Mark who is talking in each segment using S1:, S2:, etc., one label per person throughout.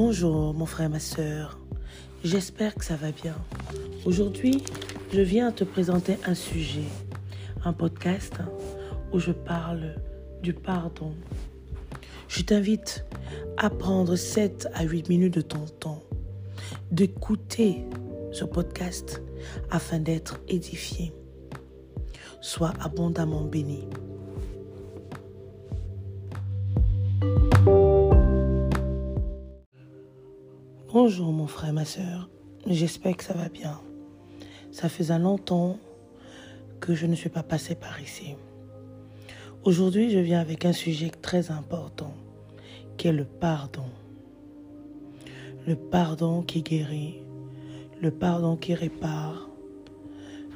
S1: Bonjour mon frère, ma soeur. J'espère que ça va bien. Aujourd'hui, je viens te présenter un sujet, un podcast où je parle du pardon. Je t'invite à prendre 7 à 8 minutes de ton temps, d'écouter ce podcast afin d'être édifié. Sois abondamment béni. Bonjour mon frère, ma soeur. J'espère que ça va bien. Ça faisait longtemps que je ne suis pas passé par ici. Aujourd'hui, je viens avec un sujet très important, qui est le pardon. Le pardon qui guérit, le pardon qui répare,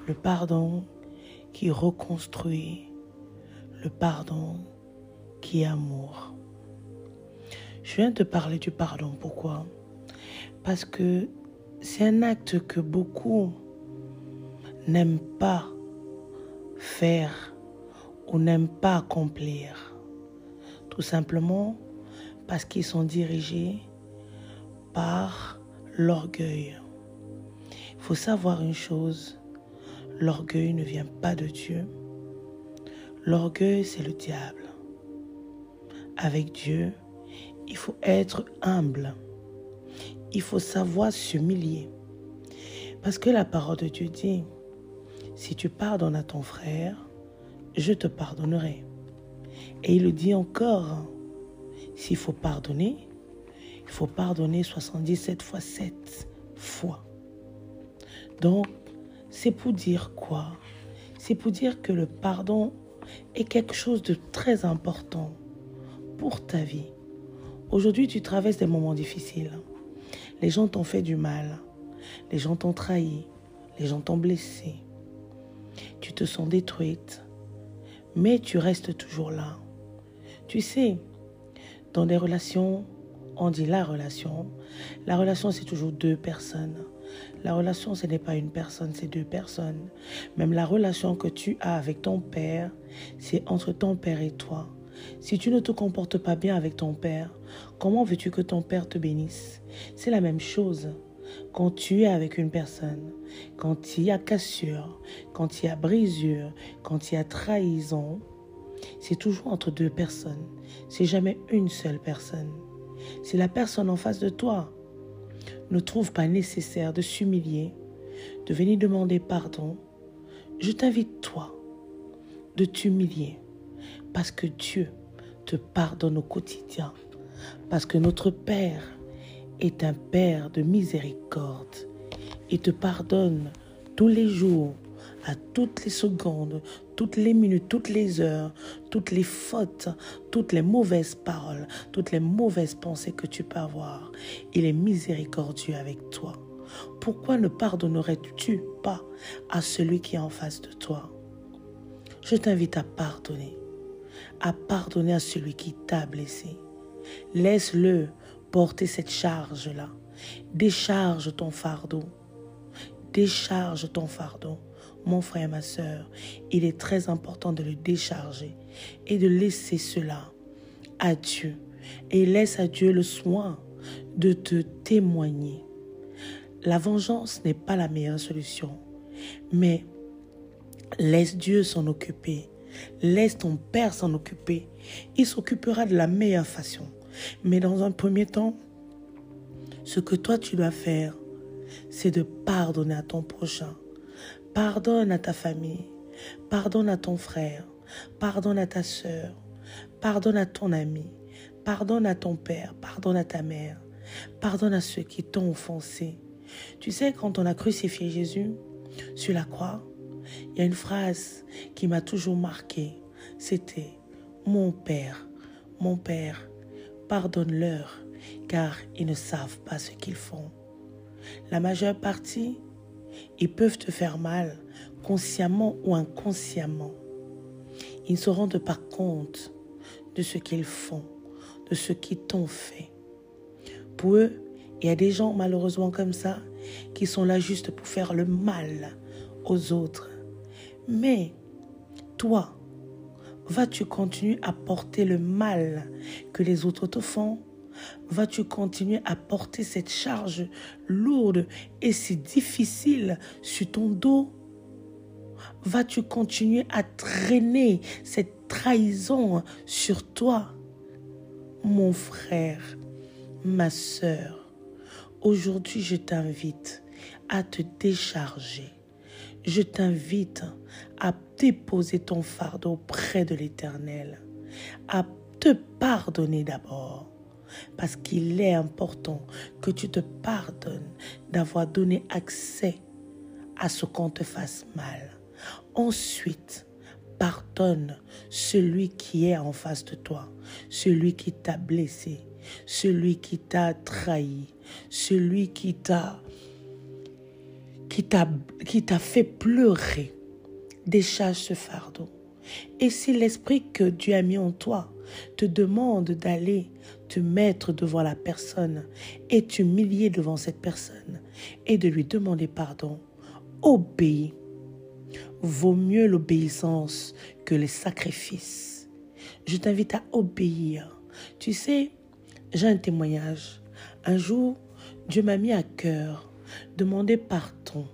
S1: le pardon qui reconstruit, le pardon qui est amour. Je viens te parler du pardon. Pourquoi? Parce que c'est un acte que beaucoup n'aiment pas faire ou n'aiment pas accomplir. Tout simplement parce qu'ils sont dirigés par l'orgueil. Il faut savoir une chose, l'orgueil ne vient pas de Dieu. L'orgueil, c'est le diable. Avec Dieu, il faut être humble. Il faut savoir s'humilier. Parce que la parole de Dieu dit, si tu pardonnes à ton frère, je te pardonnerai. Et il le dit encore, s'il faut pardonner, il faut pardonner 77 fois 7 fois. Donc, c'est pour dire quoi? C'est pour dire que le pardon est quelque chose de très important pour ta vie. Aujourd'hui, tu traverses des moments difficiles. Les gens t'ont fait du mal. Les gens t'ont trahi. Les gens t'ont blessé. Tu te sens détruite. Mais tu restes toujours là. Tu sais, dans des relations, on dit la relation. La relation, c'est toujours deux personnes. La relation, ce n'est pas une personne, c'est deux personnes. Même la relation que tu as avec ton père, c'est entre ton père et toi. Si tu ne te comportes pas bien avec ton père, comment veux-tu que ton père te bénisse? C'est la même chose. Quand tu es avec une personne, quand il y a cassure, quand il y a brisure, quand il y a trahison, c'est toujours entre deux personnes. C'est jamais une seule personne. Si la personne en face de toi ne trouve pas nécessaire de s'humilier, de venir demander pardon, je t'invite toi de t'humilier parce que Dieu te pardonne au quotidien, parce que notre Père est un Père de miséricorde et te pardonne tous les jours, à toutes les secondes, toutes les minutes, toutes les heures, toutes les fautes, toutes les mauvaises paroles, toutes les mauvaises pensées que tu peux avoir. Il est miséricordieux avec toi. Pourquoi ne pardonnerais-tu pas à celui qui est en face de toi? Je t'invite à pardonner, à pardonner à celui qui t'a blessé. Laisse-le porter cette charge-là. Décharge ton fardeau. Décharge ton fardeau. Mon frère ma soeur, il est très important de le décharger et de laisser cela à Dieu. Et laisse à Dieu le soin de te témoigner. La vengeance n'est pas la meilleure solution, mais laisse Dieu s'en occuper. Laisse ton Père s'en occuper. Il s'occupera de la meilleure façon. Mais dans un premier temps, ce que toi tu dois faire, c'est de pardonner à ton prochain. Pardonne à ta famille. Pardonne à ton frère. Pardonne à ta soeur. Pardonne à ton ami. Pardonne à ton père. Pardonne à ta mère. Pardonne à ceux qui t'ont offensé. Tu sais, quand on a crucifié Jésus sur la croix, il y a une phrase qui m'a toujours marqué. C'était Mon Père, mon Père, pardonne-leur, car ils ne savent pas ce qu'ils font. La majeure partie, ils peuvent te faire mal, consciemment ou inconsciemment. Ils ne se rendent pas compte de ce qu'ils font, de ce qu'ils t'ont fait. Pour eux, il y a des gens malheureusement comme ça qui sont là juste pour faire le mal aux autres. Mais toi, vas-tu continuer à porter le mal que les autres te font? Vas-tu continuer à porter cette charge lourde et si difficile sur ton dos? Vas-tu continuer à traîner cette trahison sur toi? Mon frère, ma sœur, aujourd'hui je t'invite à te décharger. Je t'invite à déposer ton fardeau auprès de l'Éternel, à te pardonner d'abord parce qu'il est important que tu te pardonnes d'avoir donné accès à ce qu'on te fasse mal. Ensuite, pardonne celui qui est en face de toi, celui qui t'a blessé, celui qui t'a trahi, celui qui t'a qui t'a fait pleurer. Décharge ce fardeau. Et si l'esprit que Dieu a mis en toi te demande d'aller te mettre devant la personne et t'humilier devant cette personne et de lui demander pardon, obéis. Vaut mieux l'obéissance que les sacrifices. Je t'invite à obéir. Tu sais, j'ai un témoignage. Un jour, Dieu m'a mis à cœur demander pardon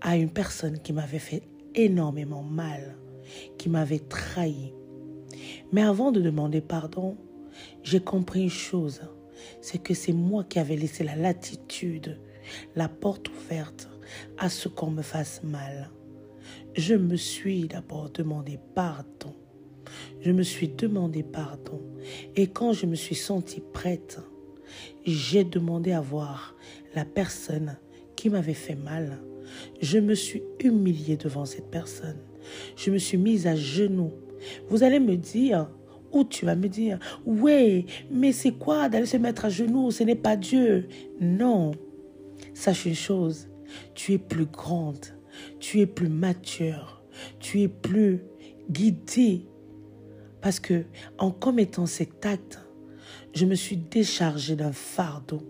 S1: à une personne qui m'avait fait énormément mal, qui m'avait trahi. Mais avant de demander pardon, j'ai compris une chose, c'est que c'est moi qui avais laissé la latitude, la porte ouverte à ce qu'on me fasse mal. Je me suis d'abord demandé pardon. Je me suis demandé pardon. Et quand je me suis sentie prête, j'ai demandé à voir la personne qui m'avait fait mal. Je me suis humiliée devant cette personne. Je me suis mise à genoux. Vous allez me dire, ou tu vas me dire, ouais, mais c'est quoi d'aller se mettre à genoux? Ce n'est pas Dieu. Non. Sache une chose, tu es plus grande, tu es plus mature, tu es plus guidée. Parce que en commettant cet acte, je me suis déchargée d'un fardeau.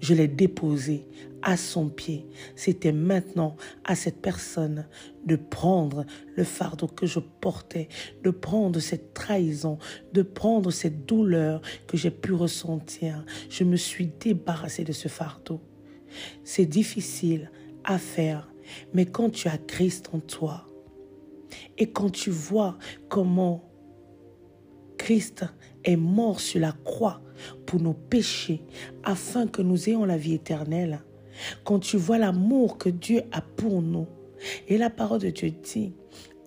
S1: Je l'ai déposé à son pied. C'était maintenant à cette personne de prendre le fardeau que je portais, de prendre cette trahison, de prendre cette douleur que j'ai pu ressentir. Je me suis débarrassée de ce fardeau. C'est difficile à faire, mais quand tu as Christ en toi et quand tu vois comment Christ est mort sur la croix pour nos péchés afin que nous ayons la vie éternelle, quand tu vois l'amour que Dieu a pour nous, et la parole de Dieu dit,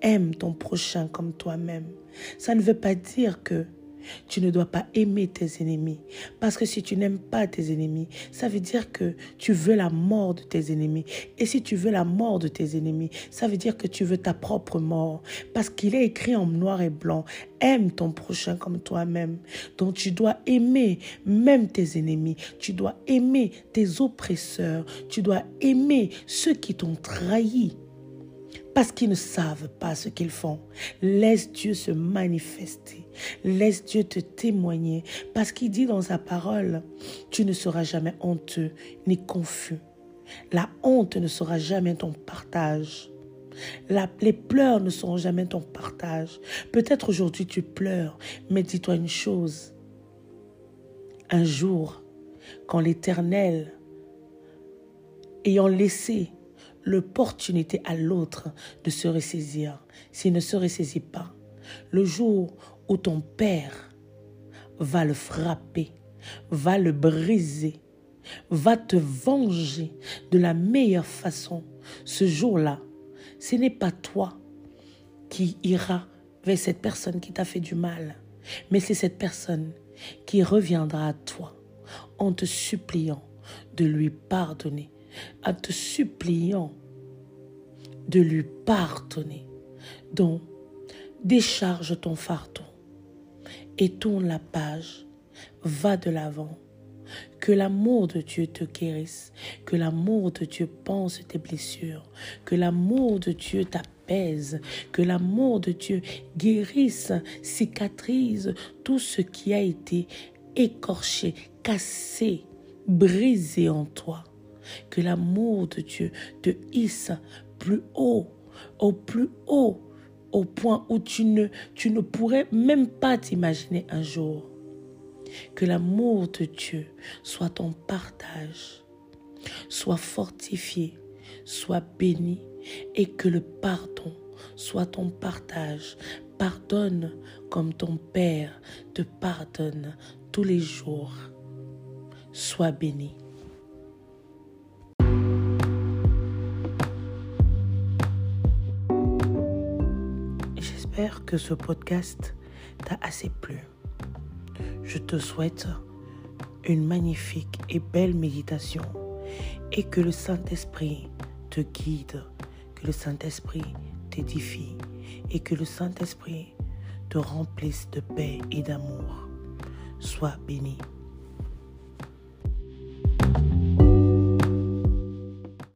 S1: aime ton prochain comme toi-même. Ça ne veut pas dire que tu ne dois pas aimer tes ennemis. Parce que si tu n'aimes pas tes ennemis, ça veut dire que tu veux la mort de tes ennemis. Et si tu veux la mort de tes ennemis, ça veut dire que tu veux ta propre mort. Parce qu'il est écrit en noir et blanc, aime ton prochain comme toi-même. Donc tu dois aimer même tes ennemis. Tu dois aimer tes oppresseurs. Tu dois aimer ceux qui t'ont trahi parce qu'ils ne savent pas ce qu'ils font. Laisse Dieu se manifester. Laisse Dieu te témoigner. Parce qu'il dit dans sa parole, tu ne seras jamais honteux ni confus. La honte ne sera jamais ton partage. les pleurs ne seront jamais ton partage. Peut-être aujourd'hui tu pleures, mais dis-toi une chose. Un jour, quand l'Éternel, ayant laissé l'opportunité à l'autre de se ressaisir. S'il ne se ressaisit pas, le jour où ton père va le frapper, va le briser, va te venger de la meilleure façon, ce jour-là, ce n'est pas toi qui ira vers cette personne qui t'a fait du mal, mais c'est cette personne qui reviendra à toi en te suppliant de lui pardonner en te suppliant de lui pardonner. Donc, décharge ton fardeau et tourne la page, va de l'avant. Que l'amour de Dieu te guérisse, que l'amour de Dieu pense tes blessures, que l'amour de Dieu t'apaise, que l'amour de Dieu guérisse, cicatrise tout ce qui a été écorché, cassé, brisé en toi que l'amour de Dieu te hisse plus haut, au plus haut, au point où tu ne, pourrais même pas t'imaginer un jour. Que l'amour de Dieu soit ton partage, soit fortifié, soit béni et que le pardon soit ton partage. Pardonne comme ton Père te pardonne tous les jours. Sois béni. J'espère que ce podcast t'a assez plu. Je te souhaite une magnifique et belle méditation et que le Saint-Esprit te guide, que le Saint-Esprit t'édifie et que le Saint-Esprit te remplisse de paix et d'amour. Sois béni.